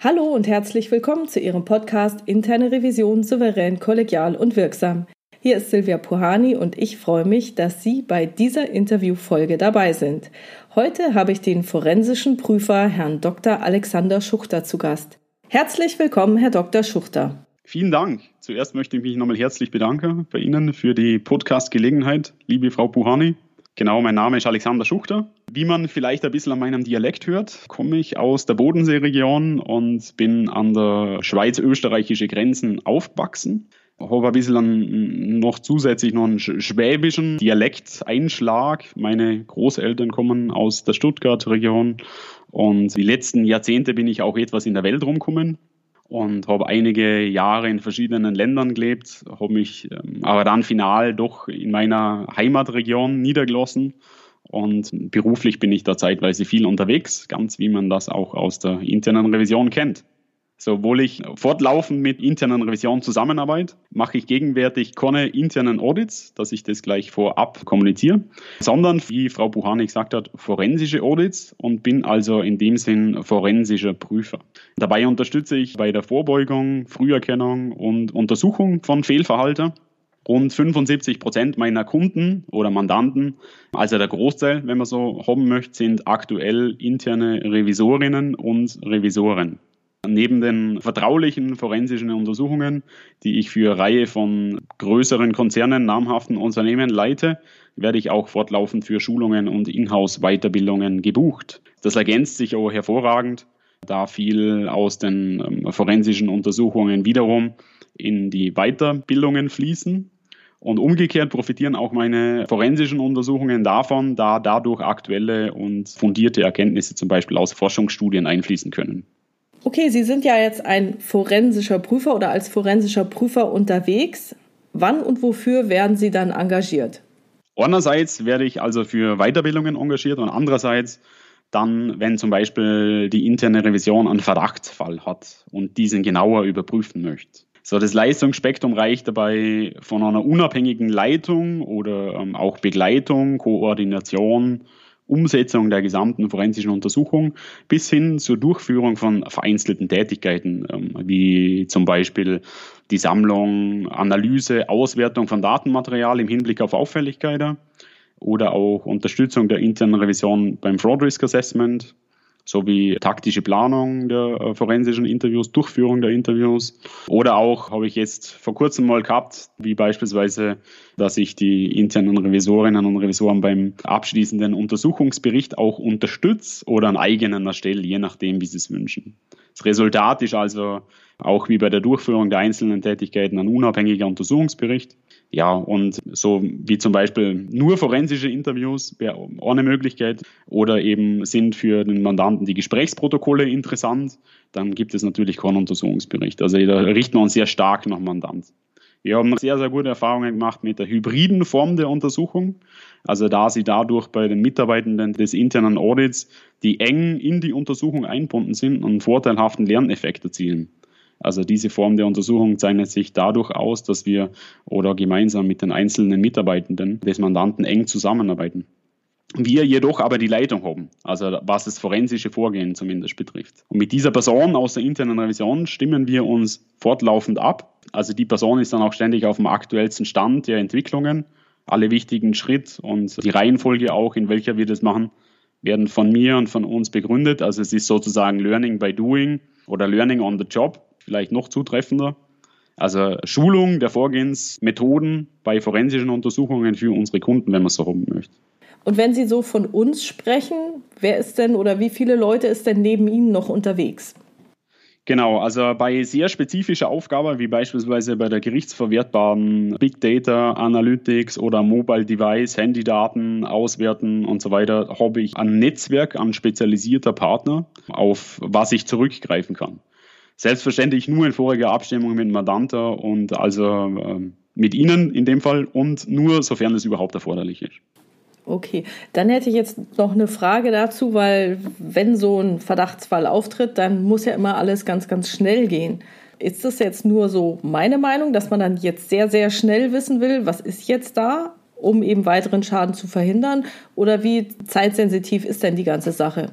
Hallo und herzlich willkommen zu Ihrem Podcast Interne Revision souverän, kollegial und wirksam. Hier ist Silvia Puhani und ich freue mich, dass Sie bei dieser Interviewfolge dabei sind. Heute habe ich den forensischen Prüfer Herrn Dr. Alexander Schuchter zu Gast. Herzlich willkommen, Herr Dr. Schuchter. Vielen Dank. Zuerst möchte ich mich nochmal herzlich bedanken bei Ihnen für die Podcast-Gelegenheit, liebe Frau Puhani. Genau, mein Name ist Alexander Schuchter. Wie man vielleicht ein bisschen an meinem Dialekt hört, komme ich aus der Bodenseeregion und bin an der schweiz-österreichische Grenzen aufgewachsen. Habe ein bisschen an, noch zusätzlich noch einen schwäbischen Dialekteinschlag. Meine Großeltern kommen aus der Stuttgart-Region und die letzten Jahrzehnte bin ich auch etwas in der Welt rumgekommen und habe einige Jahre in verschiedenen Ländern gelebt, habe mich ähm, aber dann final doch in meiner Heimatregion niedergelassen und beruflich bin ich da zeitweise viel unterwegs, ganz wie man das auch aus der internen Revision kennt. Sowohl ich fortlaufend mit internen Revision zusammenarbeite, mache ich gegenwärtig keine internen Audits, dass ich das gleich vorab kommuniziere, sondern, wie Frau Buhani gesagt hat, forensische Audits und bin also in dem Sinn forensischer Prüfer. Dabei unterstütze ich bei der Vorbeugung, Früherkennung und Untersuchung von Fehlverhalten rund 75 Prozent meiner Kunden oder Mandanten, also der Großteil, wenn man so haben möchte, sind aktuell interne Revisorinnen und Revisoren. Neben den vertraulichen forensischen Untersuchungen, die ich für eine Reihe von größeren Konzernen, namhaften Unternehmen leite, werde ich auch fortlaufend für Schulungen und Inhouse-Weiterbildungen gebucht. Das ergänzt sich auch hervorragend, da viel aus den ähm, forensischen Untersuchungen wiederum in die Weiterbildungen fließen. Und umgekehrt profitieren auch meine forensischen Untersuchungen davon, da dadurch aktuelle und fundierte Erkenntnisse zum Beispiel aus Forschungsstudien einfließen können. Okay, Sie sind ja jetzt ein forensischer Prüfer oder als forensischer Prüfer unterwegs. Wann und wofür werden Sie dann engagiert? Einerseits werde ich also für Weiterbildungen engagiert und andererseits dann, wenn zum Beispiel die interne Revision einen Verdachtsfall hat und diesen genauer überprüfen möchte. So, das Leistungsspektrum reicht dabei von einer unabhängigen Leitung oder ähm, auch Begleitung, Koordination Umsetzung der gesamten forensischen Untersuchung bis hin zur Durchführung von vereinzelten Tätigkeiten, ähm, wie zum Beispiel die Sammlung, Analyse, Auswertung von Datenmaterial im Hinblick auf Auffälligkeiten oder auch Unterstützung der internen Revision beim Fraud Risk Assessment, sowie taktische Planung der äh, forensischen Interviews, Durchführung der Interviews. Oder auch habe ich jetzt vor kurzem mal gehabt, wie beispielsweise, dass ich die internen Revisorinnen und Revisoren beim abschließenden Untersuchungsbericht auch unterstütze oder einen eigenen erstelle, je nachdem, wie sie es wünschen. Das Resultat ist also auch wie bei der Durchführung der einzelnen Tätigkeiten ein unabhängiger Untersuchungsbericht. Ja, und so wie zum Beispiel nur forensische Interviews wäre eine Möglichkeit oder eben sind für den Mandanten die Gesprächsprotokolle interessant, dann gibt es natürlich keinen Untersuchungsbericht. Also da richten wir uns sehr stark nach Mandant. Wir haben sehr, sehr gute Erfahrungen gemacht mit der hybriden Form der Untersuchung. Also da sie dadurch bei den Mitarbeitenden des internen Audits, die eng in die Untersuchung einbunden sind, einen vorteilhaften Lerneffekt erzielen. Also diese Form der Untersuchung zeichnet sich dadurch aus, dass wir oder gemeinsam mit den einzelnen Mitarbeitenden des Mandanten eng zusammenarbeiten. Wir jedoch aber die Leitung haben, also was das forensische Vorgehen zumindest betrifft. Und mit dieser Person aus der internen Revision stimmen wir uns fortlaufend ab. Also die Person ist dann auch ständig auf dem aktuellsten Stand der Entwicklungen. Alle wichtigen Schritte und die Reihenfolge auch, in welcher wir das machen, werden von mir und von uns begründet. Also es ist sozusagen Learning by Doing oder Learning on the Job vielleicht noch zutreffender. Also Schulung der Vorgehensmethoden bei forensischen Untersuchungen für unsere Kunden, wenn man es so haben möchte. Und wenn Sie so von uns sprechen, wer ist denn oder wie viele Leute ist denn neben Ihnen noch unterwegs? Genau, also bei sehr spezifischer Aufgabe, wie beispielsweise bei der gerichtsverwertbaren Big Data Analytics oder Mobile Device, Handydaten auswerten und so weiter, habe ich ein Netzwerk an spezialisierter Partner, auf was ich zurückgreifen kann. Selbstverständlich nur in voriger Abstimmung mit dem Mandanten und also ähm, mit Ihnen in dem Fall und nur sofern es überhaupt erforderlich ist. Okay, dann hätte ich jetzt noch eine Frage dazu, weil wenn so ein Verdachtsfall auftritt, dann muss ja immer alles ganz, ganz schnell gehen. Ist das jetzt nur so meine Meinung, dass man dann jetzt sehr, sehr schnell wissen will, was ist jetzt da, um eben weiteren Schaden zu verhindern? Oder wie zeitsensitiv ist denn die ganze Sache?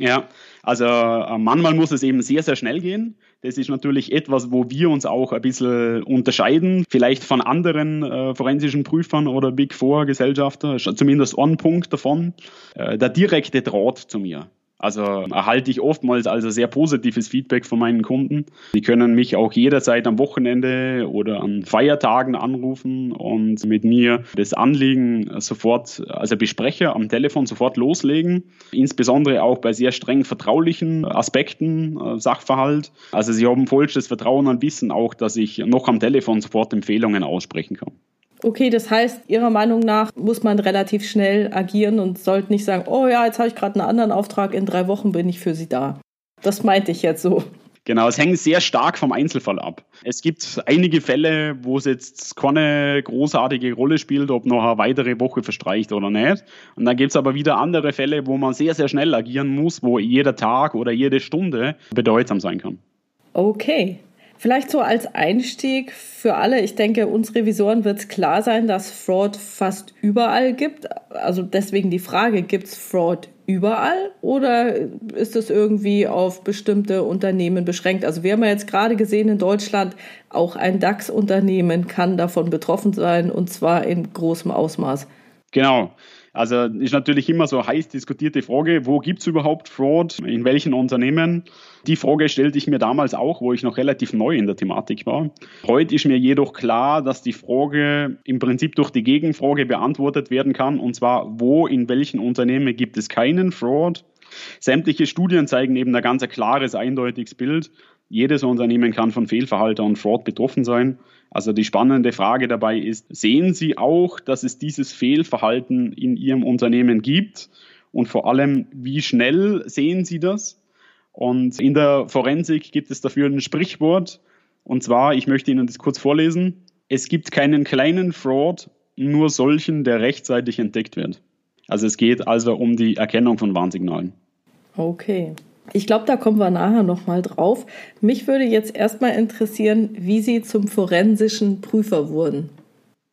Ja, also äh, manchmal muss es eben sehr, sehr schnell gehen. Das ist natürlich etwas, wo wir uns auch ein bisschen unterscheiden, vielleicht von anderen äh, forensischen Prüfern oder Big Four Gesellschaften, zumindest ein Punkt davon, äh, der direkte Draht zu mir. Also erhalte ich oftmals also sehr positives Feedback von meinen Kunden. Die können mich auch jederzeit am Wochenende oder an Feiertagen anrufen und mit mir das Anliegen sofort, also bespreche, am Telefon sofort loslegen. Insbesondere auch bei sehr streng vertraulichen Aspekten, äh, Sachverhalt. Also sie haben vollstes Vertrauen und wissen auch, dass ich noch am Telefon sofort Empfehlungen aussprechen kann. Okay, das heißt, Ihrer Meinung nach muss man relativ schnell agieren und sollte nicht sagen, oh ja, jetzt habe ich gerade einen anderen Auftrag, in drei Wochen bin ich für Sie da. Das meinte ich jetzt so. Genau, es hängt sehr stark vom Einzelfall ab. Es gibt einige Fälle, wo es jetzt keine großartige Rolle spielt, ob noch eine weitere Woche verstreicht oder nicht. Und dann gibt es aber wieder andere Fälle, wo man sehr, sehr schnell agieren muss, wo jeder Tag oder jede Stunde bedeutsam sein kann. Okay, Vielleicht so als Einstieg für alle. Ich denke, uns Revisoren wird es klar sein, dass Fraud fast überall gibt. Also deswegen die Frage, gibt es Fraud überall oder ist es irgendwie auf bestimmte Unternehmen beschränkt? Also wir haben ja jetzt gerade gesehen in Deutschland, auch ein DAX-Unternehmen kann davon betroffen sein und zwar in großem Ausmaß. Genau. Also ist natürlich immer so heiß diskutierte Frage, wo gibt es überhaupt Fraud, in welchen Unternehmen? Die Frage stellte ich mir damals auch, wo ich noch relativ neu in der Thematik war. Heute ist mir jedoch klar, dass die Frage im Prinzip durch die Gegenfrage beantwortet werden kann, und zwar, wo in welchen Unternehmen gibt es keinen Fraud? Sämtliche Studien zeigen eben ein ganz klares, eindeutiges Bild. Jedes Unternehmen kann von Fehlverhalten und Fraud betroffen sein. Also die spannende Frage dabei ist, sehen Sie auch, dass es dieses Fehlverhalten in Ihrem Unternehmen gibt? Und vor allem, wie schnell sehen Sie das? Und in der Forensik gibt es dafür ein Sprichwort. Und zwar, ich möchte Ihnen das kurz vorlesen. Es gibt keinen kleinen Fraud, nur solchen, der rechtzeitig entdeckt wird. Also es geht also um die Erkennung von Warnsignalen. Okay. Ich glaube, da kommen wir nachher nochmal drauf. Mich würde jetzt erstmal interessieren, wie Sie zum forensischen Prüfer wurden.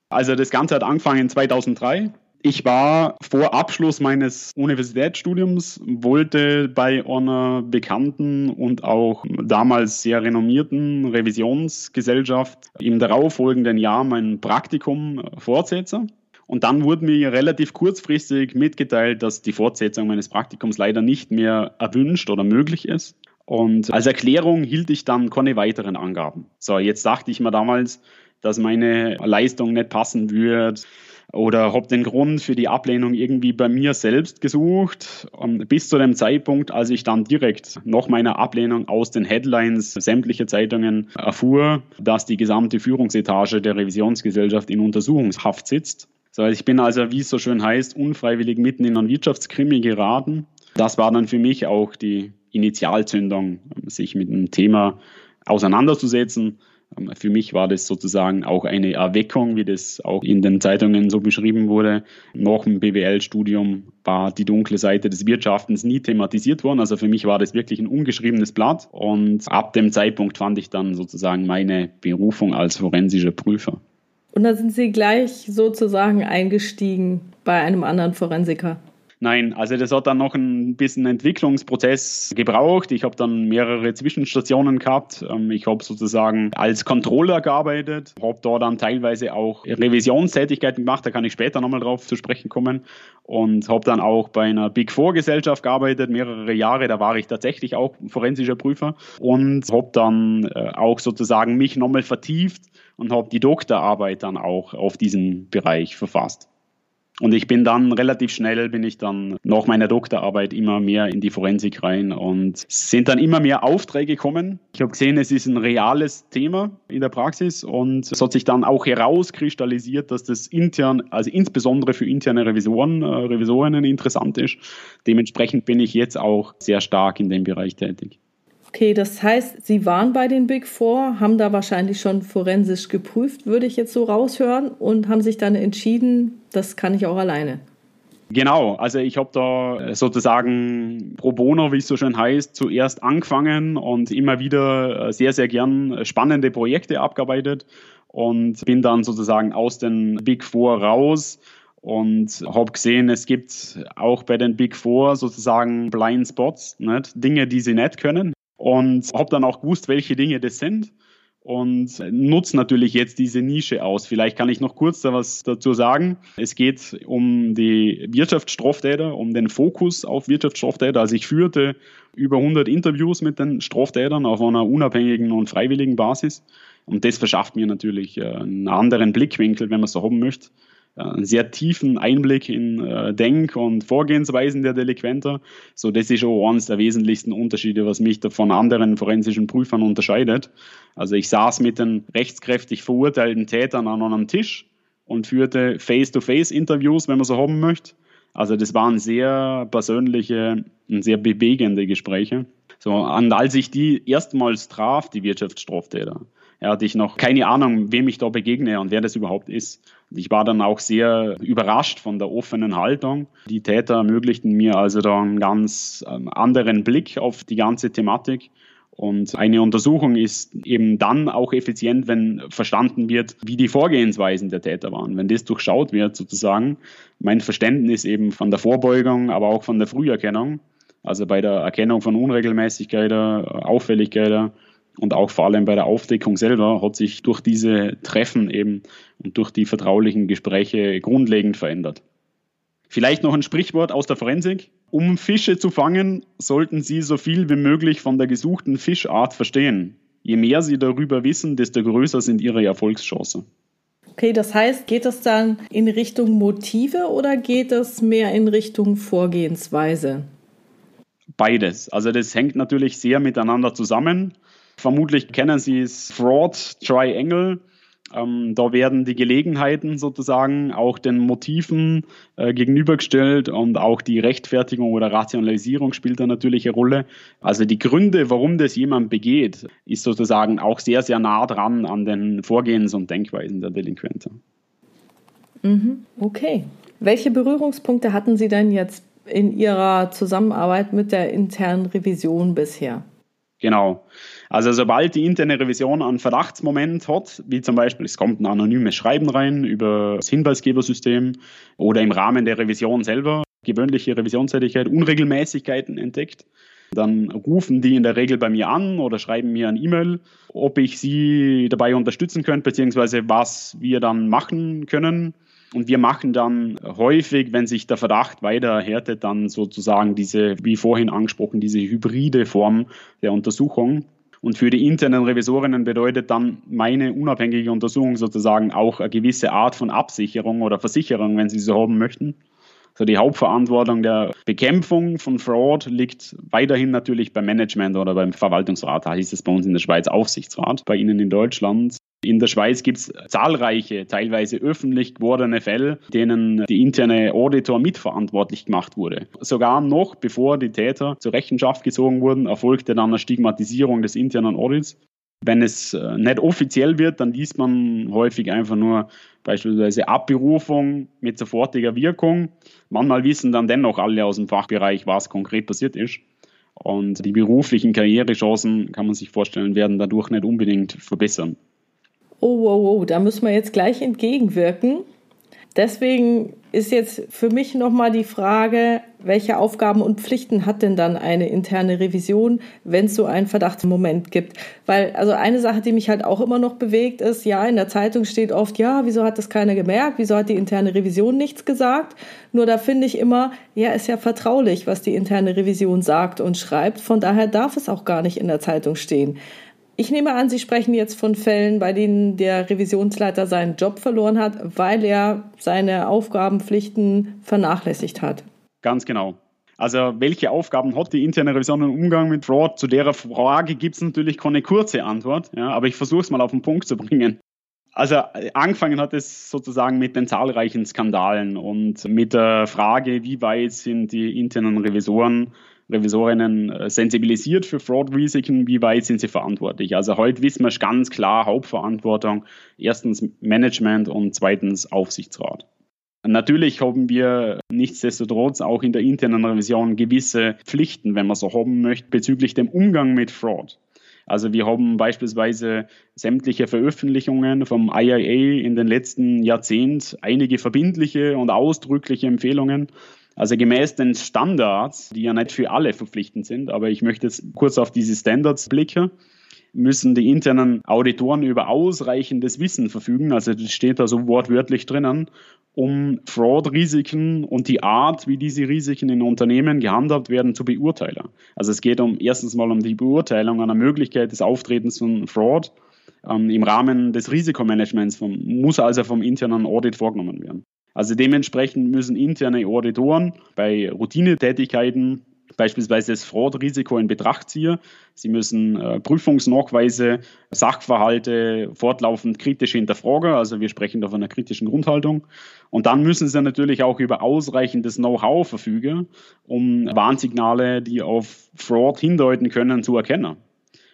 Also das Ganze hat angefangen 2003. Ich war vor Abschluss meines Universitätsstudiums, wollte bei einer bekannten und auch damals sehr renommierten Revisionsgesellschaft im darauffolgenden Jahr mein Praktikum fortsetzen. Und dann wurde mir relativ kurzfristig mitgeteilt, dass die Fortsetzung meines Praktikums leider nicht mehr erwünscht oder möglich ist. Und als Erklärung hielt ich dann keine weiteren Angaben. So, jetzt dachte ich mir damals, dass meine Leistung nicht passen würde oder habe den Grund für die Ablehnung irgendwie bei mir selbst gesucht, bis zu dem Zeitpunkt, als ich dann direkt nach meiner Ablehnung aus den Headlines sämtlicher Zeitungen erfuhr, dass die gesamte Führungsetage der Revisionsgesellschaft in Untersuchungshaft sitzt so, ich bin also, wie es so schön heißt, unfreiwillig mitten in einen Wirtschaftskrimi geraten. Das war dann für mich auch die Initialzündung, sich mit dem Thema auseinanderzusetzen. Für mich war das sozusagen auch eine Erweckung, wie das auch in den Zeitungen so beschrieben wurde. Nach dem BWL-Studium war die dunkle Seite des Wirtschaftens nie thematisiert worden. Also für mich war das wirklich ein ungeschriebenes Blatt. Und ab dem Zeitpunkt fand ich dann sozusagen meine Berufung als forensischer Prüfer. Und da sind Sie gleich sozusagen eingestiegen bei einem anderen Forensiker. Nein, also das hat dann noch ein bisschen Entwicklungsprozess gebraucht. Ich habe dann mehrere Zwischenstationen gehabt. Ähm, ich habe sozusagen als Controller gearbeitet, habe da dann teilweise auch Revisionstätigkeiten gemacht, da kann ich später nochmal drauf zu sprechen kommen. Und habe dann auch bei einer Big Four Gesellschaft gearbeitet, mehrere Jahre, da war ich tatsächlich auch forensischer Prüfer und habe dann äh, auch sozusagen mich nochmal vertieft und habe die Doktorarbeit dann auch auf diesen Bereich verfasst. Und ich bin dann relativ schnell, bin ich dann nach meiner Doktorarbeit immer mehr in die Forensik rein und sind dann immer mehr Aufträge gekommen. Ich habe gesehen, es ist ein reales Thema in der Praxis und es hat sich dann auch herauskristallisiert, dass das intern, also insbesondere für interne Revisoren, äh, Revisorinnen interessant ist. Dementsprechend bin ich jetzt auch sehr stark in dem Bereich tätig. Okay, das heißt, Sie waren bei den Big Four, haben da wahrscheinlich schon forensisch geprüft, würde ich jetzt so raushören, und haben sich dann entschieden, das kann ich auch alleine. Genau, also ich habe da sozusagen pro bono, wie es so schön heißt, zuerst angefangen und immer wieder sehr, sehr gern spannende Projekte abgearbeitet und bin dann sozusagen aus den Big Four raus und habe gesehen, es gibt auch bei den Big Four sozusagen Blind Spots, nicht? Dinge, die sie nicht können. Und habe dann auch gewusst, welche Dinge das sind und nutze natürlich jetzt diese Nische aus. Vielleicht kann ich noch kurz da was dazu sagen. Es geht um die Wirtschaftsstraftäter, um den Fokus auf Wirtschaftsstraftäter. Also ich führte über 100 Interviews mit den Straftätern auf einer unabhängigen und freiwilligen Basis. Und das verschafft mir natürlich äh, einen anderen Blickwinkel, wenn man so haben möchte, einen sehr tiefen Einblick in äh, Denk- und Vorgehensweisen der Delinquenter. So, das ist auch eines der wesentlichsten Unterschiede, was mich da von anderen forensischen Prüfern unterscheidet. Also ich saß mit den rechtskräftig verurteilten Tätern an einem Tisch und führte Face-to-Face-Interviews, wenn man so haben möchte. Also das waren sehr persönliche und sehr bewegende Gespräche. So, und als ich die erstmals traf, die Wirtschaftsstraftäter, hatte ich noch keine Ahnung, wem ich da begegne und wer das überhaupt ist. Ich war dann auch sehr überrascht von der offenen Haltung. Die Täter ermöglichten mir also da einen ganz ähm, anderen Blick auf die ganze Thematik. Und eine Untersuchung ist eben dann auch effizient, wenn verstanden wird, wie die Vorgehensweisen der Täter waren. Wenn das durchschaut wird, sozusagen, mein Verständnis eben von der Vorbeugung, aber auch von der Früherkennung, also bei der Erkennung von Unregelmäßigkeiten, Auffälligkeiten und auch vor allem bei der Aufdeckung selber hat sich durch diese Treffen eben und durch die vertraulichen Gespräche grundlegend verändert. Vielleicht noch ein Sprichwort aus der Forensik. Um Fische zu fangen, sollten Sie so viel wie möglich von der gesuchten Fischart verstehen. Je mehr Sie darüber wissen, desto größer sind Ihre Erfolgschancen. Okay, das heißt, geht es dann in Richtung Motive oder geht es mehr in Richtung Vorgehensweise? Beides. Also das hängt natürlich sehr miteinander zusammen. Vermutlich kennen Sie es Fraud Triangle. Ähm, da werden die Gelegenheiten sozusagen auch den Motiven äh, gegenübergestellt und auch die Rechtfertigung oder Rationalisierung spielt da natürlich eine Rolle. Also die Gründe, warum das jemand begeht, ist sozusagen auch sehr, sehr nah dran an den Vorgehens- und Denkweisen der Delinquente. Mhm. Okay. Welche Berührungspunkte hatten Sie denn jetzt in Ihrer Zusammenarbeit mit der internen Revision bisher? Genau. Also sobald die interne Revision einen Verdachtsmoment hat, wie zum Beispiel es kommt ein anonymes Schreiben rein über das Hinweisgebersystem oder im Rahmen der Revision selber, gewöhnliche Revisionstätigkeit, Unregelmäßigkeiten entdeckt, dann rufen die in der Regel bei mir an oder schreiben mir ein E-Mail, ob ich sie dabei unterstützen könnte, beziehungsweise was wir dann machen können. Und wir machen dann häufig, wenn sich der Verdacht weiter erhärtet, dann sozusagen diese, wie vorhin angesprochen, diese hybride Form der Untersuchung. Und für die internen Revisorinnen bedeutet dann meine unabhängige Untersuchung sozusagen auch eine gewisse Art von Absicherung oder Versicherung, wenn Sie so haben möchten. Also die Hauptverantwortung der Bekämpfung von Fraud liegt weiterhin natürlich beim Management oder beim Verwaltungsrat. Da hieß es bei uns in der Schweiz Aufsichtsrat, bei Ihnen in Deutschland. In der Schweiz gibt es zahlreiche, teilweise öffentlich gewordene Fälle, denen die interne Auditor mitverantwortlich gemacht wurde. Sogar noch bevor die Täter zur Rechenschaft gezogen wurden, erfolgte dann eine Stigmatisierung des internen Audits. Wenn es äh, nicht offiziell wird, dann liest man häufig einfach nur beispielsweise Abberufung mit sofortiger Wirkung. Manchmal wissen dann dennoch alle aus dem Fachbereich, was konkret passiert ist. Und die beruflichen Karrierechancen, kann man sich vorstellen, werden dadurch nicht unbedingt verbessern oh, oh, oh, da müssen wir jetzt gleich entgegenwirken. Deswegen ist jetzt für mich nochmal die Frage, welche Aufgaben und Pflichten hat denn dann eine interne Revision, wenn es so einen Verdachtsmoment gibt? Weil, also eine Sache, die mich halt auch immer noch bewegt, ist, ja, in der Zeitung steht oft, ja, wieso hat das keiner gemerkt? Wieso hat die interne Revision nichts gesagt? Nur da finde ich immer, ja, ist ja vertraulich, was die interne Revision sagt und schreibt. Von daher darf es auch gar nicht in der Zeitung stehen. Ich nehme an, Sie sprechen jetzt von Fällen, bei denen der Revisionsleiter seinen Job verloren hat, weil er seine Aufgabenpflichten vernachlässigt hat. Ganz genau. Also welche Aufgaben hat die interne Revision im Umgang mit Fraud? Zu der Frage gibt es natürlich keine kurze Antwort, ja, aber ich versuche es mal auf den Punkt zu bringen. Also angefangen hat es sozusagen mit den zahlreichen Skandalen und mit der Frage, wie weit sind die internen Revisoren Revisorinnen äh, sensibilisiert für Fraud-Risiken, wie weit sind sie verantwortlich. Also heute wissen wir ganz klar Hauptverantwortung, erstens Management und zweitens Aufsichtsrat. Natürlich haben wir nichtsdestotrotz auch in der internen Revision gewisse Pflichten, wenn man so haben möchte, bezüglich dem Umgang mit Fraud. Also wir haben beispielsweise sämtliche Veröffentlichungen vom IIA in den letzten Jahrzehnten, einige verbindliche und ausdrückliche Empfehlungen. Also gemäß den Standards, die ja nicht für alle verpflichtend sind, aber ich möchte jetzt kurz auf diese Standards blicken müssen die internen Auditoren über ausreichendes Wissen verfügen, also das steht da so wortwörtlich drinnen, um Fraud-Risiken und die Art, wie diese Risiken in Unternehmen gehandhabt werden, zu beurteilen. Also es geht um erstens mal um die Beurteilung einer Möglichkeit des Auftretens von Fraud ähm, im Rahmen des Risikomanagements, vom, muss also vom internen Audit vorgenommen werden. Also dementsprechend müssen interne Auditoren bei Routinetätigkeiten beispielsweise das Fraud-Risiko in Betracht ziehen. Sie müssen äh, Prüfungsnachweise, Sachverhalte fortlaufend kritisch hinterfragen. Also wir sprechen da von einer kritischen Grundhaltung. Und dann müssen sie natürlich auch über ausreichendes Know-how verfügen, um Warnsignale, die auf Fraud hindeuten können, zu erkennen.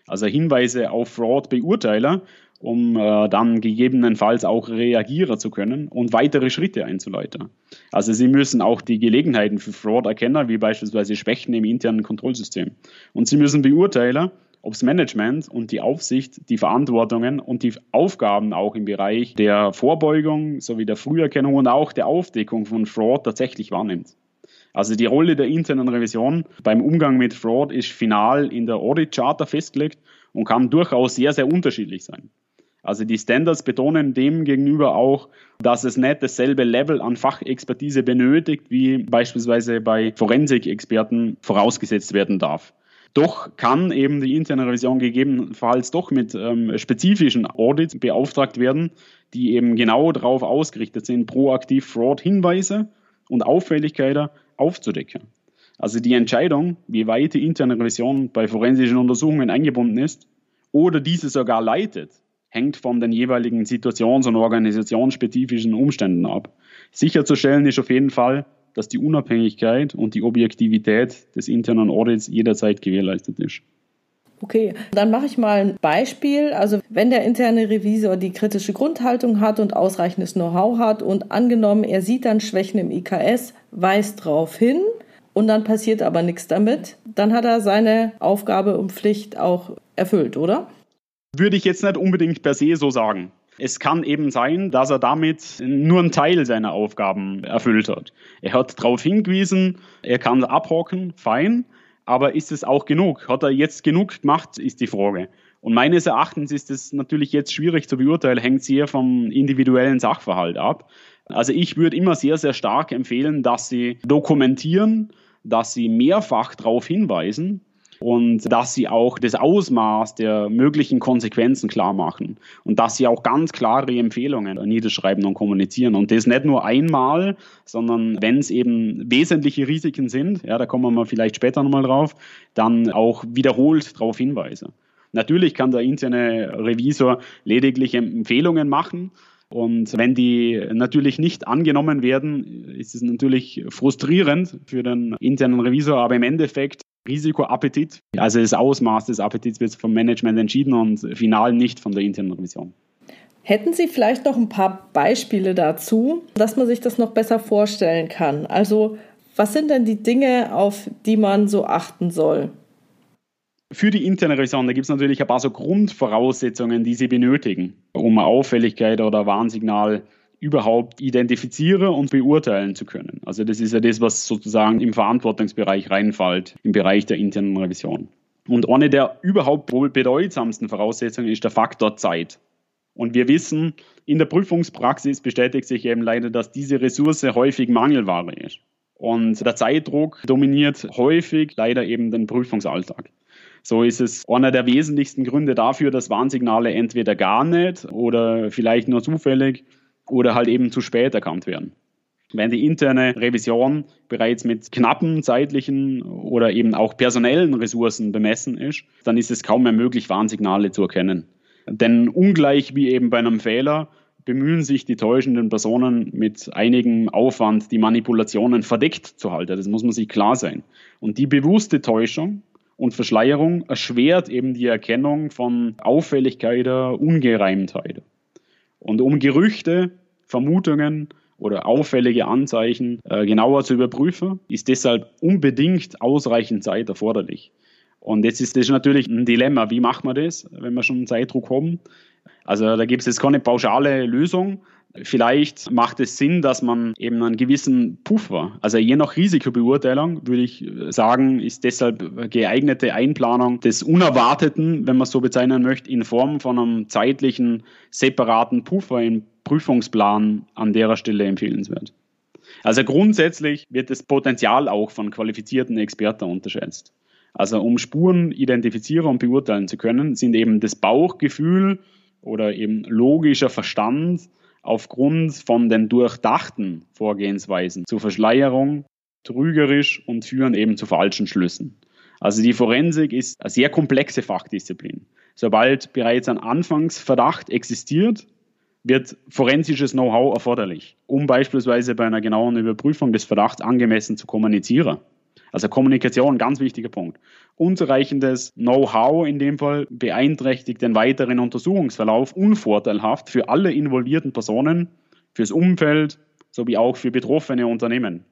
Also Hinweise auf Fraud beurteilen um äh, dann gegebenenfalls auch reagieren zu können und weitere Schritte einzuleiten. Also Sie müssen auch die Gelegenheiten für Fraud erkennen, wie beispielsweise Schwächen im internen Kontrollsystem. Und Sie müssen beurteilen, ob das Management und die Aufsicht die Verantwortungen und die Aufgaben auch im Bereich der Vorbeugung sowie der Früherkennung und auch der Aufdeckung von Fraud tatsächlich wahrnimmt. Also die Rolle der internen Revision beim Umgang mit Fraud ist final in der Audit Charter festgelegt und kann durchaus sehr, sehr unterschiedlich sein. Also die Standards betonen dem gegenüber auch, dass es nicht dasselbe Level an Fachexpertise benötigt, wie beispielsweise bei Forensikexperten vorausgesetzt werden darf. Doch kann eben die interne Revision gegebenenfalls doch mit ähm, spezifischen Audits beauftragt werden, die eben genau darauf ausgerichtet sind, proaktiv Fraud-Hinweise und Auffälligkeiten aufzudecken. Also die Entscheidung, wie weit die interne Revision bei forensischen Untersuchungen eingebunden ist oder diese sogar leitet, hängt von den jeweiligen situations- und organisationsspezifischen Umständen ab. Sicherzustellen ist auf jeden Fall, dass die Unabhängigkeit und die Objektivität des internen Audits jederzeit gewährleistet ist. Okay, dann mache ich mal ein Beispiel. Also wenn der interne Revisor die kritische Grundhaltung hat und ausreichendes Know-how hat und angenommen, er sieht dann Schwächen im IKS, weist darauf hin und dann passiert aber nichts damit, dann hat er seine Aufgabe und Pflicht auch erfüllt, oder? Würde ich jetzt nicht unbedingt per se so sagen. Es kann eben sein, dass er damit nur einen Teil seiner Aufgaben erfüllt hat. Er hat darauf hingewiesen, er kann abhocken, fein, aber ist es auch genug? Hat er jetzt genug gemacht, ist die Frage. Und meines Erachtens ist es natürlich jetzt schwierig zu beurteilen, hängt sehr vom individuellen Sachverhalt ab. Also ich würde immer sehr, sehr stark empfehlen, dass Sie dokumentieren, dass Sie mehrfach darauf hinweisen, und dass sie auch das Ausmaß der möglichen Konsequenzen klar machen und dass sie auch ganz klare Empfehlungen niederschreiben und kommunizieren und das nicht nur einmal, sondern wenn es eben wesentliche Risiken sind, ja, da kommen wir vielleicht später nochmal drauf, dann auch wiederholt darauf hinweisen. Natürlich kann der interne Revisor lediglich Empfehlungen machen, und wenn die natürlich nicht angenommen werden, ist es natürlich frustrierend für den internen Revisor, aber im Endeffekt Risikoappetit. Also das Ausmaß des Appetits wird vom Management entschieden und final nicht von der internen Revision. Hätten Sie vielleicht noch ein paar Beispiele dazu, dass man sich das noch besser vorstellen kann? Also was sind denn die Dinge, auf die man so achten soll? Für die interne Revision, da gibt es natürlich ein paar so Grundvoraussetzungen, die Sie benötigen, um Auffälligkeit oder Warnsignal überhaupt identifizieren und beurteilen zu können. Also das ist ja das, was sozusagen im Verantwortungsbereich reinfällt, im Bereich der internen Revision. Und eine der überhaupt wohl bedeutsamsten Voraussetzungen ist der Faktor Zeit. Und wir wissen, in der Prüfungspraxis bestätigt sich eben leider, dass diese Ressource häufig Mangelware ist. Und der Zeitdruck dominiert häufig leider eben den Prüfungsalltag. So ist es einer der wesentlichsten Gründe dafür, dass Warnsignale entweder gar nicht oder vielleicht nur zufällig oder halt eben zu spät erkannt werden. Wenn die interne Revision bereits mit knappen zeitlichen oder eben auch personellen Ressourcen bemessen ist, dann ist es kaum mehr möglich, Warnsignale zu erkennen. Denn ungleich wie eben bei einem Fehler bemühen sich die täuschenden Personen mit einigem Aufwand, die Manipulationen verdeckt zu halten. Das muss man sich klar sein. Und die bewusste Täuschung und Verschleierung erschwert eben die Erkennung von Auffälligkeiten, Ungereimtheiten. Und um Gerüchte Vermutungen oder auffällige Anzeichen äh, genauer zu überprüfen, ist deshalb unbedingt ausreichend Zeit erforderlich. Und jetzt ist das natürlich ein Dilemma. Wie macht man das, wenn wir schon einen Zeitdruck haben? Also da gibt es jetzt keine pauschale Lösung. Vielleicht macht es Sinn, dass man eben einen gewissen Puffer, also je nach Risikobeurteilung, würde ich sagen, ist deshalb geeignete Einplanung des Unerwarteten, wenn man es so bezeichnen möchte, in Form von einem zeitlichen separaten Puffer im Prüfungsplan an der Stelle empfehlenswert. Also grundsätzlich wird das Potenzial auch von qualifizierten Experten unterschätzt. Also um Spuren identifizieren und beurteilen zu können, sind eben das Bauchgefühl oder eben logischer Verstand aufgrund von den durchdachten Vorgehensweisen zur Verschleierung trügerisch und führen eben zu falschen Schlüssen. Also die Forensik ist eine sehr komplexe Fachdisziplin. Sobald bereits ein Anfangsverdacht existiert, wird forensisches Know-how erforderlich, um beispielsweise bei einer genauen Überprüfung des Verdachts angemessen zu kommunizieren. Also Kommunikation, ganz wichtiger Punkt. Unzureichendes Know-how in dem Fall beeinträchtigt den weiteren Untersuchungsverlauf unvorteilhaft für alle involvierten Personen, fürs Umfeld sowie auch für betroffene Unternehmen.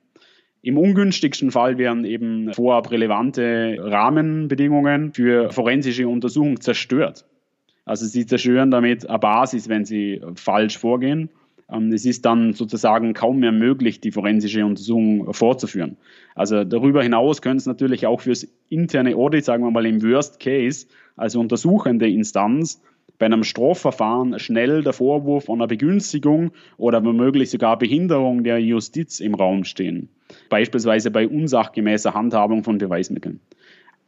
Im ungünstigsten Fall werden eben vorab relevante Rahmenbedingungen für forensische Untersuchung zerstört. Also sie zerstören damit eine Basis, wenn sie falsch vorgehen es ist dann sozusagen kaum mehr möglich, die forensische Untersuchung fortzuführen. Also darüber hinaus können es natürlich auch fürs interne Audit, sagen wir mal im Worst Case, also untersuchende Instanz, bei einem Strafverfahren schnell der Vorwurf einer Begünstigung oder womöglich sogar Behinderung der Justiz im Raum stehen. Beispielsweise bei unsachgemäßer Handhabung von Beweismitteln.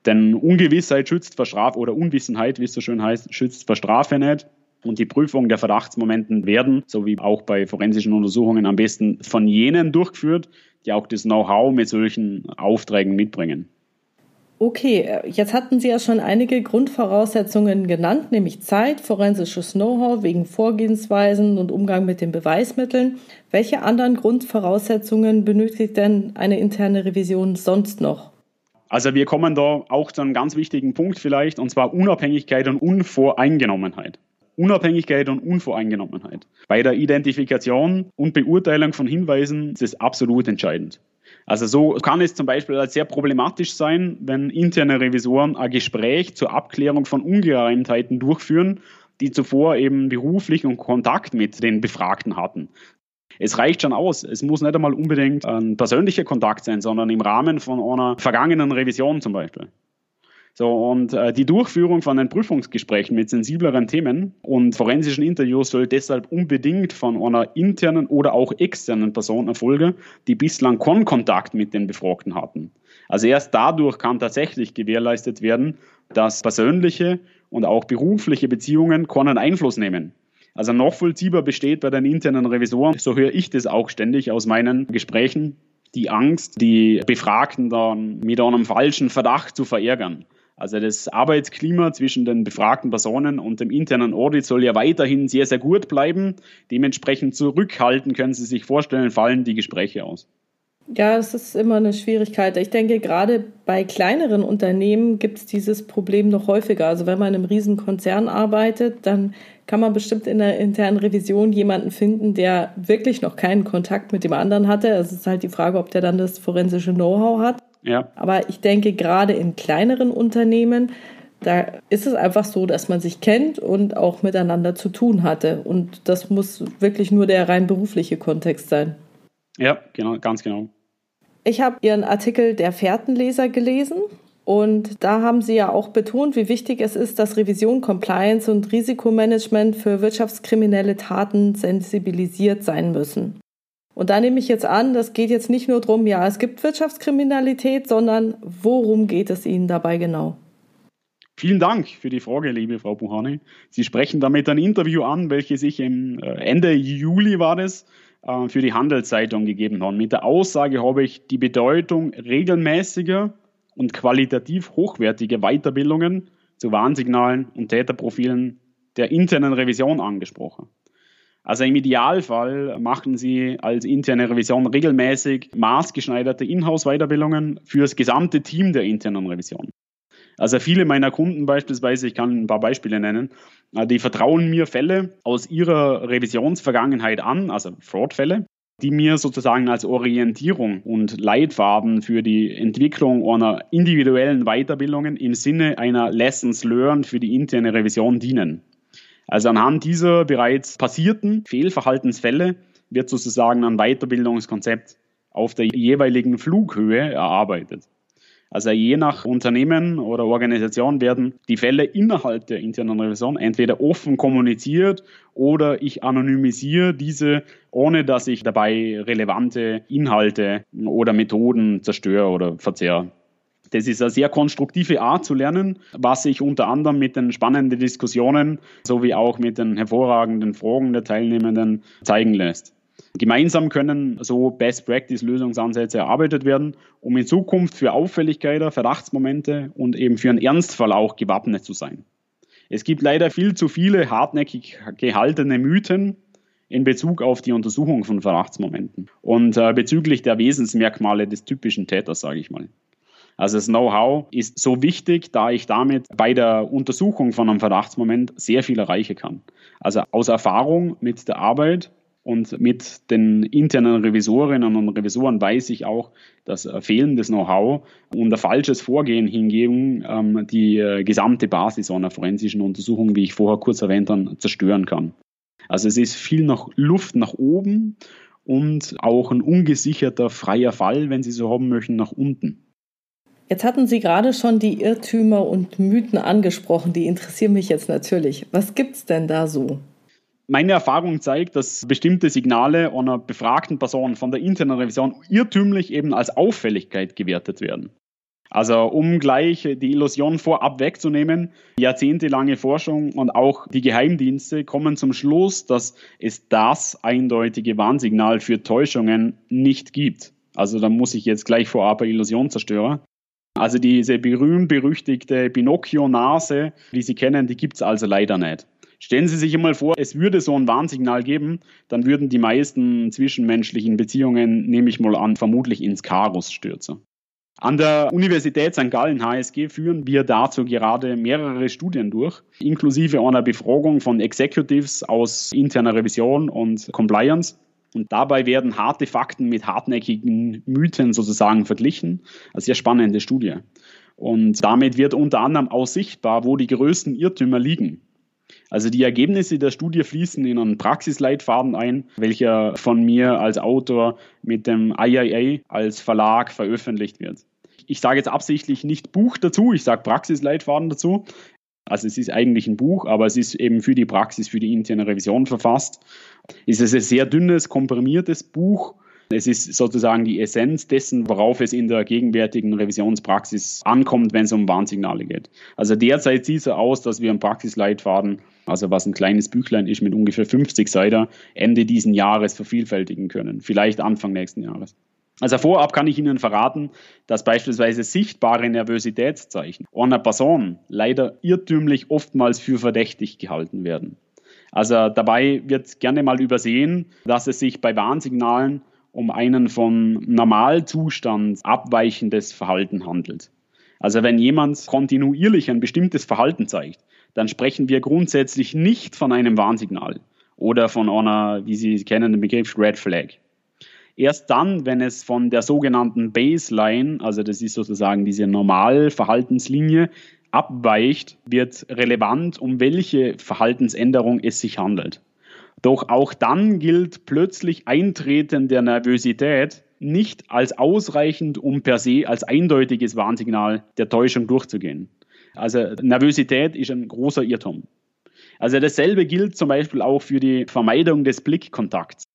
Denn Ungewissheit schützt vor Strafe oder Unwissenheit, wie es so schön heißt, schützt vor Strafe nicht. Und die Prüfung der Verdachtsmomenten werden, so wie auch bei forensischen Untersuchungen, am besten von jenen durchgeführt, die auch das Know-how mit solchen Aufträgen mitbringen. Okay, jetzt hatten Sie ja schon einige Grundvoraussetzungen genannt, nämlich Zeit, forensisches Know-how wegen Vorgehensweisen und Umgang mit den Beweismitteln. Welche anderen Grundvoraussetzungen benötigt denn eine interne Revision sonst noch? Also wir kommen da auch zu einem ganz wichtigen Punkt vielleicht, und zwar Unabhängigkeit und Unvoreingenommenheit. Unabhängigkeit und Unvoreingenommenheit. Bei der Identifikation und Beurteilung von Hinweisen ist es absolut entscheidend. Also so kann es zum Beispiel sehr problematisch sein, wenn interne Revisoren ein Gespräch zur Abklärung von Ungereimtheiten durchführen, die zuvor eben beruflichen Kontakt mit den Befragten hatten. Es reicht schon aus. Es muss nicht einmal unbedingt ein persönlicher Kontakt sein, sondern im Rahmen von einer vergangenen Revision zum Beispiel. So, und äh, die Durchführung von den Prüfungsgesprächen mit sensibleren Themen und forensischen Interviews soll deshalb unbedingt von einer internen oder auch externen Person erfolgen, die bislang keinen Kontakt mit den Befragten hatten. Also erst dadurch kann tatsächlich gewährleistet werden, dass persönliche und auch berufliche Beziehungen keinen Einfluss nehmen. Also nachvollziehbar besteht bei den internen Revisoren, so höre ich das auch ständig aus meinen Gesprächen, die Angst, die Befragten dann mit einem falschen Verdacht zu verärgern. Also das Arbeitsklima zwischen den befragten Personen und dem internen Audit soll ja weiterhin sehr, sehr gut bleiben. Dementsprechend zurückhalten können Sie sich vorstellen, fallen die Gespräche aus. Ja, es ist immer eine Schwierigkeit. Ich denke, gerade bei kleineren Unternehmen gibt es dieses Problem noch häufiger. Also wenn man in einem riesen Konzern arbeitet, dann kann man bestimmt in der internen Revision jemanden finden, der wirklich noch keinen Kontakt mit dem anderen hatte. Es ist halt die Frage, ob der dann das forensische Know-how hat. Ja. Aber ich denke, gerade in kleineren Unternehmen, da ist es einfach so, dass man sich kennt und auch miteinander zu tun hatte. Und das muss wirklich nur der rein berufliche Kontext sein. Ja, genau, ganz genau. Ich habe Ihren Artikel Der Fährtenleser gelesen und da haben Sie ja auch betont, wie wichtig es ist, dass Revision, Compliance und Risikomanagement für wirtschaftskriminelle Taten sensibilisiert sein müssen. Und da nehme ich jetzt an, das geht jetzt nicht nur darum, ja, es gibt Wirtschaftskriminalität, sondern worum geht es Ihnen dabei genau? Vielen Dank für die Frage, liebe Frau Buhani. Sie sprechen damit ein Interview an, welches ich im äh, Ende Juli war das, äh, für die Handelszeitung gegeben habe. Mit der Aussage habe ich die Bedeutung regelmäßiger und qualitativ hochwertiger Weiterbildungen zu Warnsignalen und Täterprofilen der internen Revision angesprochen. Also im Idealfall machen Sie als interne Revision regelmäßig maßgeschneiderte Inhouse-Weiterbildungen für das gesamte Team der internen Revision. Also viele meiner Kunden beispielsweise, ich kann ein paar Beispiele nennen, äh, die vertrauen mir Fälle aus ihrer Revisionsvergangenheit an, also Fraudfälle, die mir sozusagen als Orientierung und Leitfaden für die Entwicklung einer individuellen Weiterbildungen im Sinne einer Lessons Learned für die interne Revision dienen. Also anhand dieser bereits passierten Fehlverhaltensfälle wird sozusagen ein Weiterbildungskonzept auf der jeweiligen Flughöhe erarbeitet. Also je nach Unternehmen oder Organisation werden die Fälle innerhalb der internen Revision entweder offen kommuniziert oder ich anonymisiere diese, ohne dass ich dabei relevante Inhalte oder Methoden zerstöre oder verzehre. Das ist eine sehr konstruktive Art zu lernen, was sich unter anderem mit den spannenden Diskussionen sowie auch mit den hervorragenden Fragen der Teilnehmenden zeigen lässt. Gemeinsam können so Best-Practice-Lösungsansätze erarbeitet werden, um in Zukunft für Auffälligkeiten, Verdachtsmomente und eben für einen Ernstfall auch gewappnet zu sein. Es gibt leider viel zu viele hartnäckig gehaltene Mythen in Bezug auf die Untersuchung von Verdachtsmomenten und äh, bezüglich der Wesensmerkmale des typischen Täters, sage ich mal. Also das Know-how ist so wichtig, da ich damit bei der Untersuchung von einem Verdachtsmoment sehr viel erreichen kann. Also aus Erfahrung mit der Arbeit und mit den internen Revisorinnen und Revisoren weiß ich auch, dass fehlendes Know-how und ein falsches Vorgehen hingegen ähm, die äh, gesamte Basis einer forensischen Untersuchung, wie ich vorher kurz erwähnt habe, zerstören kann. Also es ist viel noch Luft nach oben und auch ein ungesicherter freier Fall, wenn Sie so haben möchten, nach unten. Jetzt hatten Sie gerade schon die Irrtümer und Mythen angesprochen, die interessieren mich jetzt natürlich. Was gibt es denn da so? Meine Erfahrung zeigt, dass bestimmte Signale einer befragten Person von der internen Revision irrtümlich eben als Auffälligkeit gewertet werden. Also um gleich die Illusion vorab wegzunehmen, jahrzehntelange Forschung und auch die Geheimdienste kommen zum Schluss, dass es das eindeutige Warnsignal für Täuschungen nicht gibt. Also da muss ich jetzt gleich vorab eine Illusion zerstören. Also diese berühmt-berüchtigte Pinocchio-Nase, die Sie kennen, die gibt es also leider nicht. Stellen Sie sich einmal vor, es würde so ein Warnsignal geben, dann würden die meisten zwischenmenschlichen Beziehungen, nehme ich mal an, vermutlich ins Chaos stürzen. An der Universität St. Gallen HSG führen wir dazu gerade mehrere Studien durch, inklusive einer Befragung von Executives aus interner Revision und Compliance. Und dabei werden harte Fakten mit hartnäckigen Mythen sozusagen verglichen. Eine sehr spannende Studie. Und damit wird unter anderem auch sichtbar, wo die größten Irrtümer liegen. Also die Ergebnisse der Studie fließen in einen Praxisleitfaden ein, welcher von mir als Autor mit dem IIA als Verlag veröffentlicht wird. Ich sage jetzt absichtlich nicht Buch dazu, ich sage Praxisleitfaden dazu. Also es ist eigentlich ein Buch, aber es ist eben für die Praxis, für die interne Revision verfasst. Es ist ein sehr dünnes, komprimiertes Buch es ist sozusagen die Essenz dessen, worauf es in der gegenwärtigen Revisionspraxis ankommt, wenn es um Warnsignale geht. Also derzeit sieht es so aus, dass wir einen Praxisleitfaden, also was ein kleines Büchlein ist mit ungefähr 50 Seiten, Ende diesen Jahres vervielfältigen können. Vielleicht Anfang nächsten Jahres. Also vorab kann ich Ihnen verraten, dass beispielsweise sichtbare Nervositätszeichen einer Person leider irrtümlich oftmals für verdächtig gehalten werden. Also dabei wird gerne mal übersehen, dass es sich bei Warnsignalen um einen vom Normalzustand abweichendes Verhalten handelt. Also wenn jemand kontinuierlich ein bestimmtes Verhalten zeigt, dann sprechen wir grundsätzlich nicht von einem Warnsignal oder von einer, wie Sie kennen, den Begriff Red Flag. Erst dann, wenn es von der sogenannten Baseline, also das ist sozusagen diese Normalverhaltenslinie, abweicht, wird relevant, um welche Verhaltensänderung es sich handelt. Doch auch dann gilt plötzlich Eintreten der Nervosität nicht als ausreichend, um per se als eindeutiges Warnsignal der Täuschung durchzugehen. Also Nervosität ist ein großer Irrtum. Also dasselbe gilt zum Beispiel auch für die Vermeidung des Blickkontakts.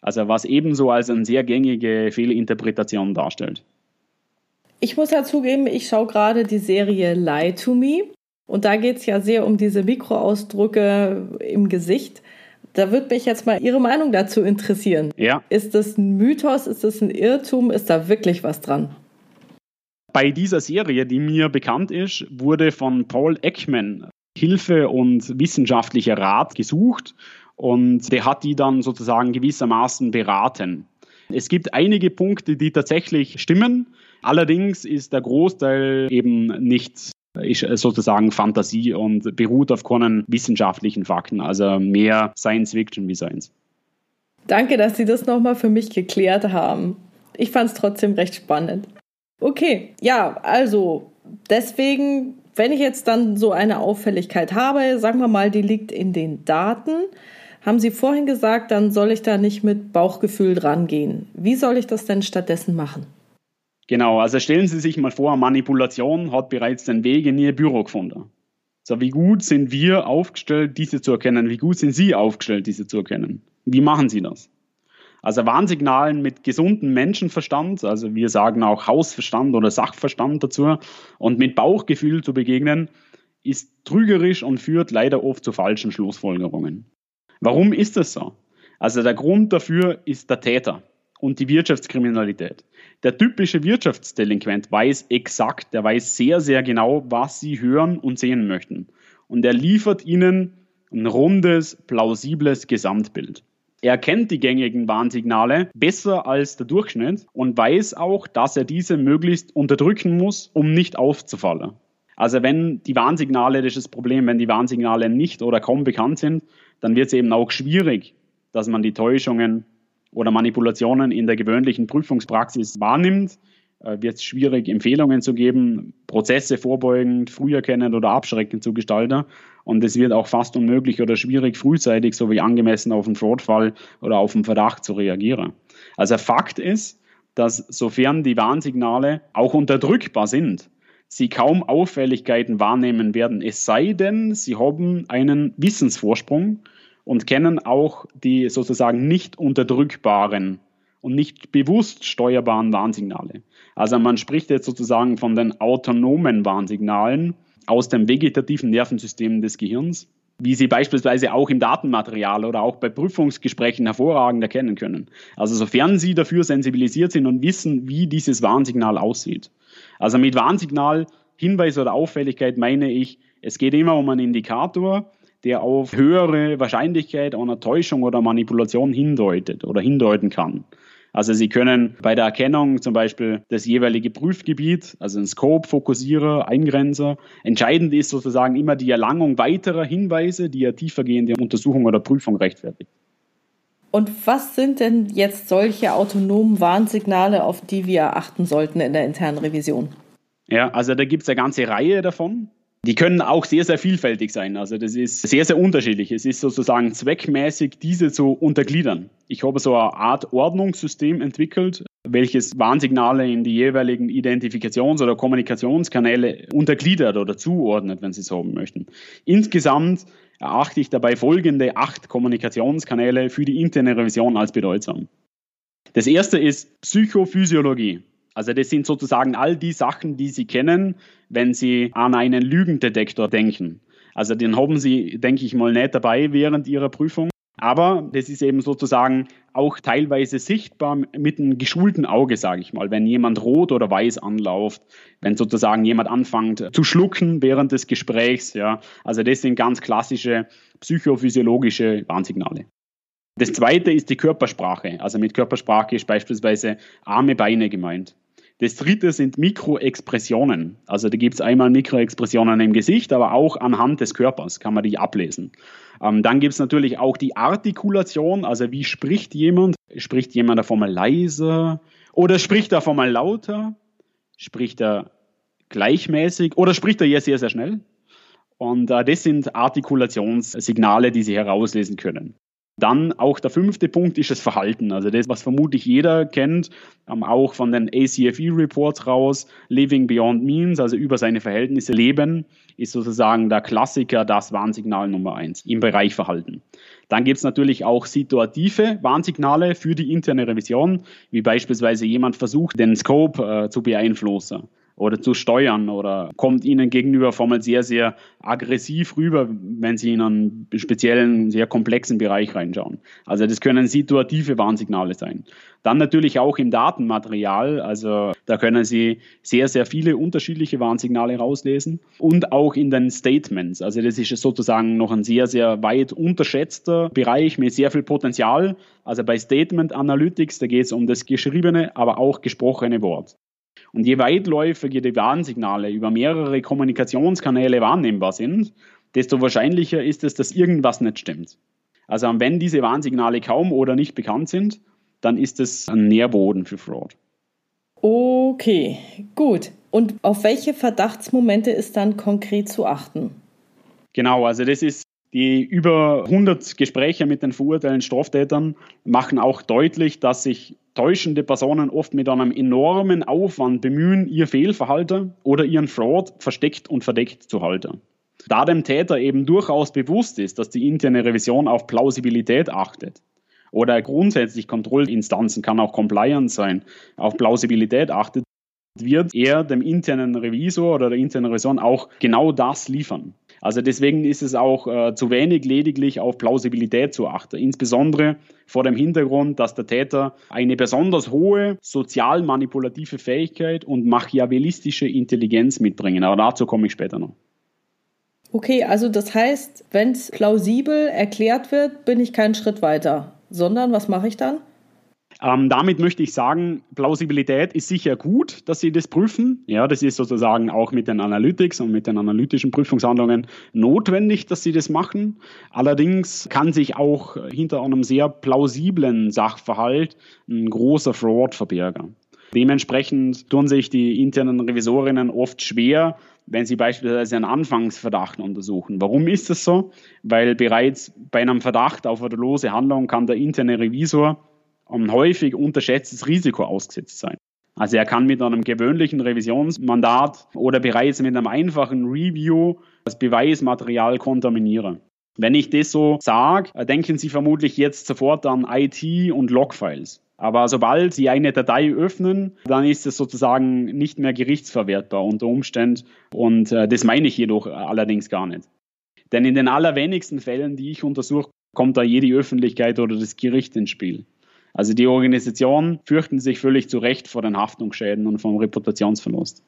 Also was ebenso als eine sehr gängige Fehlinterpretation darstellt. Ich muss ja zugeben, ich schaue gerade die Serie Lie to Me. Und da geht es ja sehr um diese Mikroausdrücke im Gesicht. Da würde mich jetzt mal Ihre Meinung dazu interessieren. Ja. Ist das ein Mythos? Ist das ein Irrtum? Ist da wirklich was dran? Bei dieser Serie, die mir bekannt ist, wurde von Paul Ekman Hilfe und wissenschaftlicher Rat gesucht und der hat die dann sozusagen gewissermaßen beraten. Es gibt einige Punkte, die tatsächlich stimmen. Allerdings ist der Großteil eben nicht ist sozusagen Fantasie und beruht auf keinen wissenschaftlichen Fakten, also mehr Science Fiction wie Science. Danke, dass Sie das nochmal für mich geklärt haben. Ich fand es trotzdem recht spannend. Okay, ja, also deswegen, wenn ich jetzt dann so eine Auffälligkeit habe, sagen wir mal, die liegt in den Daten, haben Sie vorhin gesagt, dann soll ich da nicht mit Bauchgefühl dran gehen. Wie soll ich das denn stattdessen machen? Genau, also stellen Sie sich mal vor, Manipulation hat bereits den Weg in Ihr Büro gefunden. So, wie gut sind wir aufgestellt, diese zu erkennen? Wie gut sind Sie aufgestellt, diese zu erkennen? Wie machen Sie das? Also Warnsignalen mit gesundem Menschenverstand, also wir sagen auch Hausverstand oder Sachverstand dazu, und mit Bauchgefühl zu begegnen, ist trügerisch und führt leider oft zu falschen Schlussfolgerungen. Warum ist das so? Also der Grund dafür ist der Täter und die Wirtschaftskriminalität. Der typische Wirtschaftsdelinquent weiß exakt, der weiß sehr, sehr genau, was sie hören und sehen möchten. Und er liefert ihnen ein rundes, plausibles Gesamtbild. Er kennt die gängigen Warnsignale besser als der Durchschnitt und weiß auch, dass er diese möglichst unterdrücken muss, um nicht aufzufallen. Also wenn die Warnsignale, das ist das Problem, wenn die Warnsignale nicht oder kaum bekannt sind, dann wird es eben auch schwierig, dass man die Täuschungen oder Manipulationen in der gewöhnlichen Prüfungspraxis wahrnimmt, äh, wird es schwierig, Empfehlungen zu geben, Prozesse vorbeugend, früh erkennend oder abschreckend zu gestalten. Und es wird auch fast unmöglich oder schwierig, frühzeitig sowie angemessen auf einen Fraudfall oder auf einen Verdacht zu reagieren. Also Fakt ist, dass sofern die Warnsignale auch unterdrückbar sind, sie kaum Auffälligkeiten wahrnehmen werden, es sei denn, sie haben einen Wissensvorsprung und kennen auch die sozusagen nicht unterdrückbaren und nicht bewusst steuerbaren Warnsignale. Also man spricht jetzt sozusagen von den autonomen Warnsignalen aus dem vegetativen Nervensystem des Gehirns, wie Sie beispielsweise auch im Datenmaterial oder auch bei Prüfungsgesprächen hervorragend erkennen können. Also sofern Sie dafür sensibilisiert sind und wissen, wie dieses Warnsignal aussieht. Also mit Warnsignal, Hinweis oder Auffälligkeit meine ich, es geht immer um einen Indikator, der auf höhere Wahrscheinlichkeit einer Täuschung oder Manipulation hindeutet oder hindeuten kann. Also Sie können bei der Erkennung zum Beispiel das jeweilige Prüfgebiet, also ein Scope, Fokussierer, Eingrenzer. Entscheidend ist sozusagen immer die Erlangung weiterer Hinweise, die ja tiefergehende Untersuchung oder Prüfung rechtfertigt. Und was sind denn jetzt solche autonomen Warnsignale, auf die wir achten sollten in der internen Revision? Ja, also da gibt es eine ganze Reihe davon. Die können auch sehr, sehr vielfältig sein. Also das ist sehr, sehr unterschiedlich. Es ist sozusagen zweckmäßig, diese zu untergliedern. Ich habe so eine Art Ordnungssystem entwickelt, welches Warnsignale in die jeweiligen Identifikations- oder Kommunikationskanäle untergliedert oder zuordnet, wenn Sie es haben möchten. Insgesamt erachte ich dabei folgende acht Kommunikationskanäle für die interne Revision als bedeutsam. Das erste ist Psychophysiologie. Also das sind sozusagen all die Sachen, die Sie kennen, wenn Sie an einen Lügendetektor denken. Also den haben Sie, denke ich mal, nicht dabei während Ihrer Prüfung. Aber das ist eben sozusagen auch teilweise sichtbar mit einem geschulten Auge, sage ich mal, wenn jemand rot oder weiß anläuft, wenn sozusagen jemand anfängt zu schlucken während des Gesprächs. Ja. Also das sind ganz klassische psychophysiologische Warnsignale. Das zweite ist die Körpersprache. Also mit Körpersprache ist beispielsweise Arme, Beine gemeint. Das dritte sind Mikroexpressionen. Also da gibt es einmal Mikroexpressionen im Gesicht, aber auch anhand des Körpers kann man die ablesen. Ähm, dann gibt es natürlich auch die Artikulation, also wie spricht jemand? Spricht jemand davon mal leiser oder spricht er davon mal lauter? Spricht er gleichmäßig oder spricht er ja sehr, sehr schnell? Und äh, das sind Artikulationssignale, die Sie herauslesen können. Dann auch der fünfte Punkt ist das Verhalten. Also das, was vermutlich jeder kennt, ähm, auch von den ACFE-Reports raus, Living Beyond Means, also über seine Verhältnisse leben, ist sozusagen der Klassiker, das Warnsignal Nummer eins im Bereich Verhalten. Dann gibt es natürlich auch situative Warnsignale für die interne Revision, wie beispielsweise jemand versucht, den Scope äh, zu beeinflussen oder zu steuern oder kommt ihnen gegenüber formell sehr, sehr aggressiv rüber, wenn sie in einen speziellen, sehr komplexen Bereich reinschauen. Also das können situative Warnsignale sein. Dann natürlich auch im Datenmaterial, also da können Sie sehr, sehr viele unterschiedliche Warnsignale rauslesen und auch in den Statements. Also das ist sozusagen noch ein sehr, sehr weit unterschätzter Bereich mit sehr viel Potenzial. Also bei Statement Analytics, da geht es um das geschriebene, aber auch gesprochene Wort. Und je weitläufiger die Warnsignale über mehrere Kommunikationskanäle wahrnehmbar sind, desto wahrscheinlicher ist es, dass irgendwas nicht stimmt. Also wenn diese Warnsignale kaum oder nicht bekannt sind, dann ist es ein Nährboden für Fraud. Okay, gut. Und auf welche Verdachtsmomente ist dann konkret zu achten? Genau, also das ist die über 100 Gespräche mit den verurteilten Straftätern machen auch deutlich, dass sich täuschende Personen oft mit einem enormen Aufwand bemühen, ihr Fehlverhalten oder ihren Fraud versteckt und verdeckt zu halten. Da dem Täter eben durchaus bewusst ist, dass die interne Revision auf Plausibilität achtet oder grundsätzlich Kontrollinstanzen, kann auch Compliance sein, auf Plausibilität achtet, wird er dem internen Revisor oder der internen Revision auch genau das liefern. Also deswegen ist es auch äh, zu wenig lediglich auf Plausibilität zu achten, insbesondere vor dem Hintergrund, dass der Täter eine besonders hohe sozial manipulative Fähigkeit und machiavellistische Intelligenz mitbringen. Aber dazu komme ich später noch. Okay, also das heißt, wenn es plausibel erklärt wird, bin ich keinen Schritt weiter, sondern was mache ich dann? Ähm, damit möchte ich sagen, Plausibilität ist sicher gut, dass Sie das prüfen. Ja, das ist sozusagen auch mit den Analytics und mit den analytischen Prüfungshandlungen notwendig, dass Sie das machen. Allerdings kann sich auch hinter einem sehr plausiblen Sachverhalt ein großer Fraud verbergen. Dementsprechend tun sich die internen Revisorinnen oft schwer, wenn sie beispielsweise einen Anfangsverdacht untersuchen. Warum ist das so? Weil bereits bei einem Verdacht auf eine lose Handlung kann der interne Revisor häufig unterschätztes Risiko ausgesetzt sein. Also er kann mit einem gewöhnlichen Revisionsmandat oder bereits mit einem einfachen Review das Beweismaterial kontaminieren. Wenn ich das so sage, denken Sie vermutlich jetzt sofort an IT und Logfiles. Aber sobald Sie eine Datei öffnen, dann ist es sozusagen nicht mehr gerichtsverwertbar unter Umständen. Und äh, das meine ich jedoch allerdings gar nicht. Denn in den allerwenigsten Fällen, die ich untersuche, kommt da jede Öffentlichkeit oder das Gericht ins Spiel. Also die Organisationen fürchten sich völlig zu Recht vor den Haftungsschäden und vom Reputationsverlust.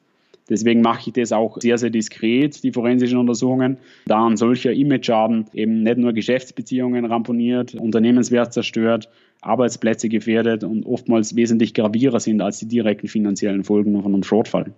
Deswegen mache ich das auch sehr, sehr diskret, die forensischen Untersuchungen, da ein solcher Image-Schaden eben nicht nur Geschäftsbeziehungen ramponiert, Unternehmenswert zerstört, Arbeitsplätze gefährdet und oftmals wesentlich gravierer sind als die direkten finanziellen Folgen von einem Fraudfall.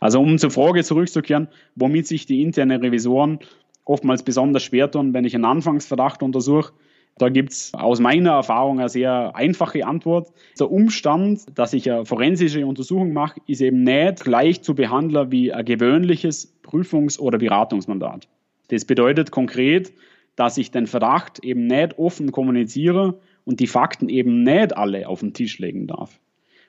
Also um zur Frage zurückzukehren, womit sich die internen Revisoren oftmals besonders schwer tun, wenn ich einen Anfangsverdacht untersuche, da gibt es aus meiner Erfahrung eine sehr einfache Antwort. Der Umstand, dass ich eine forensische Untersuchung mache, ist eben nicht gleich zu behandeln wie ein gewöhnliches Prüfungs- oder Beratungsmandat. Das bedeutet konkret, dass ich den Verdacht eben nicht offen kommuniziere und die Fakten eben nicht alle auf den Tisch legen darf.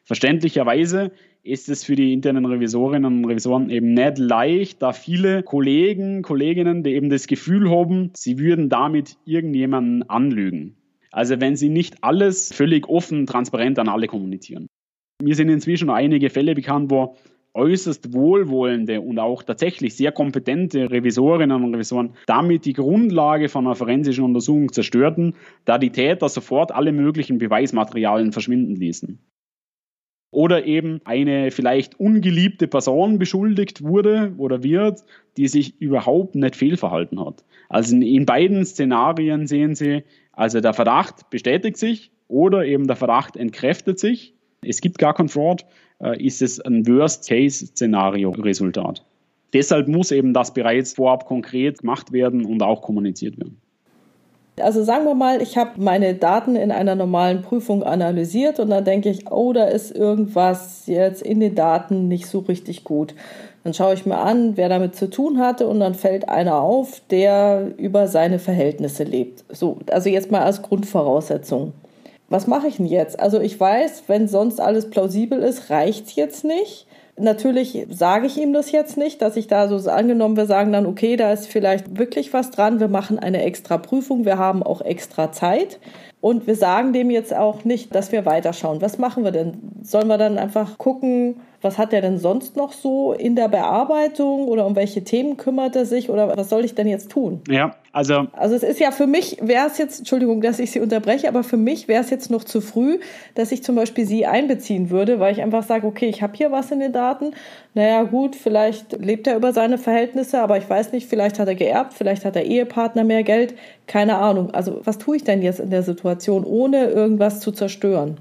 Verständlicherweise ist es für die internen Revisorinnen und Revisoren eben nicht leicht, da viele Kollegen, Kolleginnen, die eben das Gefühl haben, sie würden damit irgendjemanden anlügen. Also wenn sie nicht alles völlig offen, transparent an alle kommunizieren. Mir sind inzwischen einige Fälle bekannt, wo äußerst wohlwollende und auch tatsächlich sehr kompetente Revisorinnen und Revisoren damit die Grundlage von einer forensischen Untersuchung zerstörten, da die Täter sofort alle möglichen Beweismaterialien verschwinden ließen oder eben eine vielleicht ungeliebte Person beschuldigt wurde oder wird, die sich überhaupt nicht fehlverhalten hat. Also in, beiden Szenarien sehen Sie, also der Verdacht bestätigt sich oder eben der Verdacht entkräftet sich. Es gibt gar kein Fraud, äh, ist es ein Worst-Case-Szenario-Resultat. Deshalb muss eben das bereits vorab konkret gemacht werden und auch kommuniziert werden. Also sagen wir mal, ich habe meine Daten in einer normalen Prüfung analysiert und dann denke ich, oh, da ist irgendwas jetzt in den Daten nicht so richtig gut. Dann schaue ich mir an, wer damit zu tun hatte und dann fällt einer auf, der über seine Verhältnisse lebt. So, also jetzt mal als Grundvoraussetzung. Was mache ich denn jetzt? Also ich weiß, wenn sonst alles plausibel ist, reicht es jetzt nicht. Natürlich sage ich ihm das jetzt nicht, dass ich da so angenommen, wir sagen dann, okay, da ist vielleicht wirklich was dran, wir machen eine extra Prüfung, wir haben auch extra Zeit. Und wir sagen dem jetzt auch nicht, dass wir weiterschauen. Was machen wir denn? Sollen wir dann einfach gucken, was hat er denn sonst noch so in der Bearbeitung oder um welche Themen kümmert er sich oder was soll ich denn jetzt tun? Ja, also. Also es ist ja für mich, wäre es jetzt, Entschuldigung, dass ich Sie unterbreche, aber für mich wäre es jetzt noch zu früh, dass ich zum Beispiel Sie einbeziehen würde, weil ich einfach sage, okay, ich habe hier was in den Daten. Naja, gut, vielleicht lebt er über seine Verhältnisse, aber ich weiß nicht, vielleicht hat er geerbt, vielleicht hat der Ehepartner mehr Geld, keine Ahnung. Also was tue ich denn jetzt in der Situation, ohne irgendwas zu zerstören?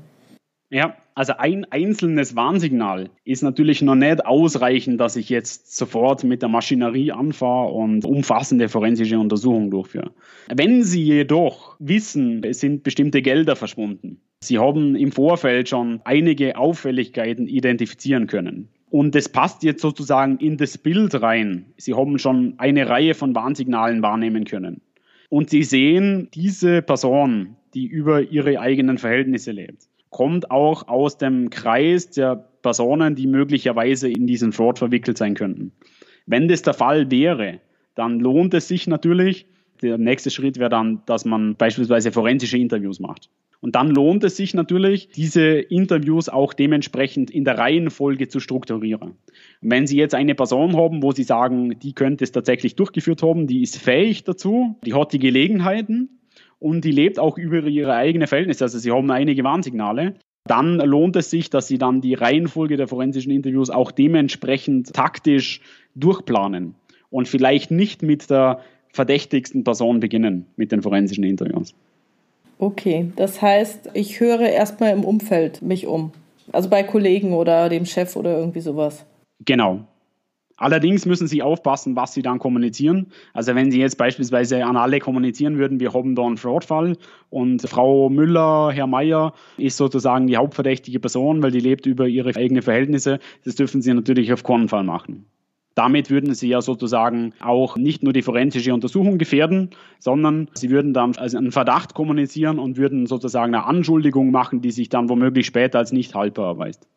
Ja, Also ein einzelnes Warnsignal ist natürlich noch nicht ausreichend, dass ich jetzt sofort mit der Maschinerie anfahre und umfassende forensische Untersuchungen durchführe. Wenn Sie jedoch wissen, es sind bestimmte Gelder verschwunden, Sie haben im Vorfeld schon einige Auffälligkeiten identifizieren können. Und das passt jetzt sozusagen in das Bild rein. Sie haben schon eine Reihe von Warnsignalen wahrnehmen können. Und Sie sehen diese Person, die über ihre eigenen Verhältnisse lebt kommt auch aus dem Kreis der Personen, die möglicherweise in diesen Fraud verwickelt sein könnten. Wenn das der Fall wäre, dann lohnt es sich natürlich, der nächste Schritt wäre dann, dass man beispielsweise forensische Interviews macht. Und dann lohnt es sich natürlich, diese Interviews auch dementsprechend in der Reihenfolge zu strukturieren. Und wenn Sie jetzt eine Person haben, wo Sie sagen, die könnte es tatsächlich durchgeführt haben, die ist fähig dazu, die hat die Gelegenheiten, und die lebt auch über ihre eigenen Verhältnisse. Also sie haben einige Warnsignale. Dann lohnt es sich, dass sie dann die Reihenfolge der forensischen Interviews auch dementsprechend taktisch durchplanen und vielleicht nicht mit der verdächtigsten Person beginnen mit den forensischen Interviews. Okay, das heißt, ich höre erstmal im Umfeld mich um. Also bei Kollegen oder dem Chef oder irgendwie sowas. Genau, Allerdings müssen Sie aufpassen, was Sie dann kommunizieren. Also wenn Sie jetzt beispielsweise an alle kommunizieren würden, wir haben da einen Fraudfall und Frau Müller, Herr Meier ist sozusagen die hauptverdächtige Person, weil die lebt über ihre eigenen Verhältnisse, das dürfen Sie natürlich auf keinen Fall machen. Damit würden Sie ja sozusagen auch nicht nur die forensische Untersuchung gefährden, sondern Sie würden dann also einen Verdacht kommunizieren und würden sozusagen eine Anschuldigung machen, die sich dann womöglich später als nicht haltbar erweist.